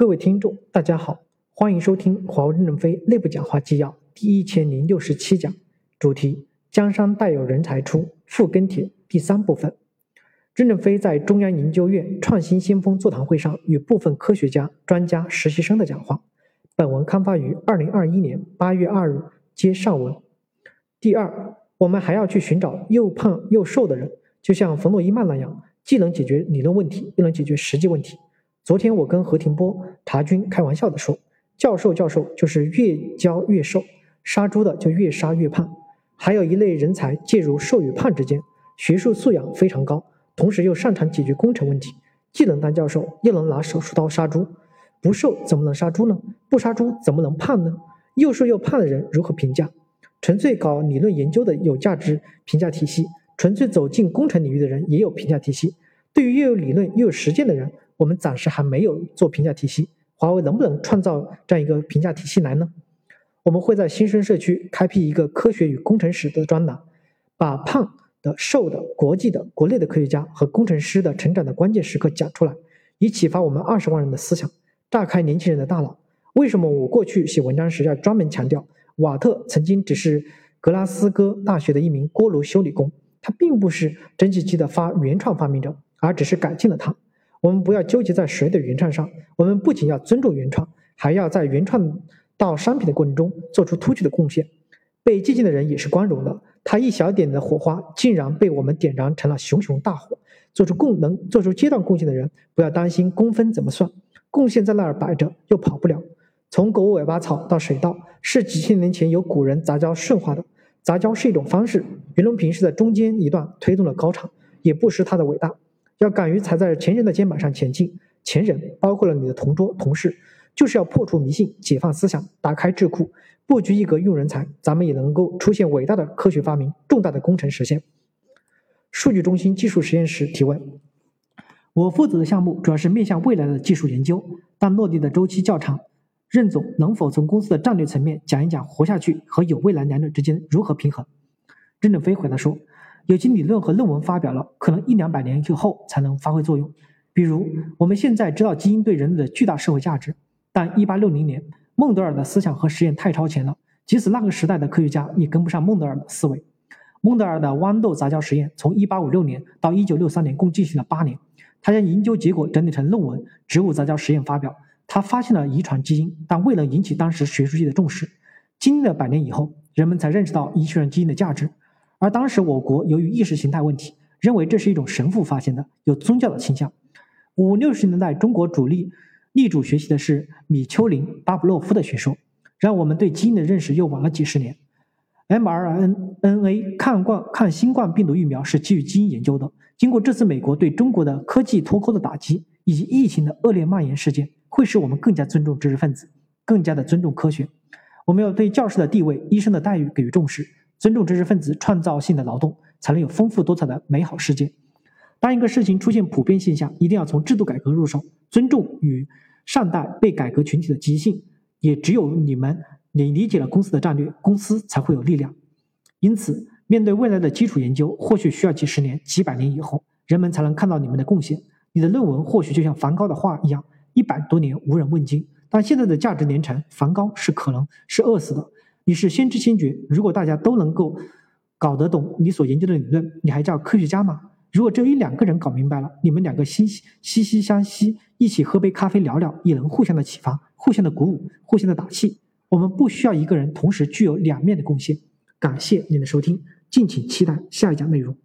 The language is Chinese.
各位听众，大家好，欢迎收听华为任正非内部讲话纪要第一千零六十七讲，主题：江山代有人才出，复跟帖第三部分。任正非在中央研究院创新先锋座谈会上与部分科学家、专家、实习生的讲话。本文刊发于二零二一年八月二日，接上文。第二，我们还要去寻找又胖又瘦的人，就像冯诺依曼那样，既能解决理论问题，又能解决实际问题。昨天我跟何庭波、查军开玩笑的说：“教授，教授就是越教越瘦，杀猪的就越杀越胖。还有一类人才介入瘦与胖之间，学术素养非常高，同时又擅长解决工程问题，既能当教授，又能拿手术刀杀猪。不瘦怎么能杀猪呢？不杀猪怎么能胖呢？又瘦又胖的人如何评价？纯粹搞理论研究的有价值评价体系，纯粹走进工程领域的人也有评价体系。对于又有理论又有实践的人。”我们暂时还没有做评价体系，华为能不能创造这样一个评价体系来呢？我们会在新生社区开辟一个科学与工程史的专栏，把胖的、瘦的、国际的、国内的科学家和工程师的成长的关键时刻讲出来，以启发我们二十万人的思想，炸开年轻人的大脑。为什么我过去写文章时要专门强调，瓦特曾经只是格拉斯哥大学的一名锅炉修理工，他并不是蒸汽机的发原创发明者，而只是改进了它。我们不要纠结在谁的原创上，我们不仅要尊重原创，还要在原创到商品的过程中做出突出的贡献。被接近的人也是光荣的，他一小点的火花竟然被我们点燃成了熊熊大火。做出贡能做出阶段贡献的人，不要担心工分怎么算，贡献在那儿摆着又跑不了。从狗尾巴草到水稻，是几千年前由古人杂交顺化的。杂交是一种方式，袁隆平是在中间一段推动了高潮，也不失他的伟大。要敢于踩在前人的肩膀上前进，前人包括了你的同桌同事，就是要破除迷信，解放思想，打开智库，布局一格用人才，咱们也能够出现伟大的科学发明，重大的工程实现。数据中心技术实验室提问：我负责的项目主要是面向未来的技术研究，但落地的周期较长。任总能否从公司的战略层面讲一讲活下去和有未来两者之间如何平衡？任正非回答说。有机理论和论文发表了，可能一两百年以后才能发挥作用。比如，我们现在知道基因对人类的巨大社会价值，但一八六零年，孟德尔的思想和实验太超前了，即使那个时代的科学家也跟不上孟德尔的思维。孟德尔的豌豆杂交实验从一八五六年到一九六三年共进行了八年，他将研究结果整理成论文《植物杂交实验》发表。他发现了遗传基因，但未能引起当时学术界的重视。经历了百年以后，人们才认识到遗传基因的价值。而当时我国由于意识形态问题，认为这是一种神父发现的，有宗教的倾向。五六十年代，中国主力力主学习的是米丘林、巴甫洛夫的学说，让我们对基因的认识又晚了几十年。mRNA 抗冠抗新冠病毒疫苗是基于基因研究的。经过这次美国对中国的科技脱钩的打击，以及疫情的恶劣蔓延事件，会使我们更加尊重知识分子，更加的尊重科学。我们要对教师的地位、医生的待遇给予重视。尊重知识分子创造性的劳动，才能有丰富多彩的美好世界。当一个事情出现普遍现象，一定要从制度改革入手，尊重与善待被改革群体的积极性。也只有你们，你理解了公司的战略，公司才会有力量。因此，面对未来的基础研究，或许需要几十年、几百年以后，人们才能看到你们的贡献。你的论文或许就像梵高的画一样，一百多年无人问津。但现在的价值连城，梵高是可能是饿死的。你是先知先觉，如果大家都能够搞得懂你所研究的理论，你还叫科学家吗？如果只有一两个人搞明白了，你们两个惺惺惺惺相惜，一起喝杯咖啡聊聊，也能互相的启发，互相的鼓舞，互相的打气。我们不需要一个人同时具有两面的贡献。感谢您的收听，敬请期待下一讲内容。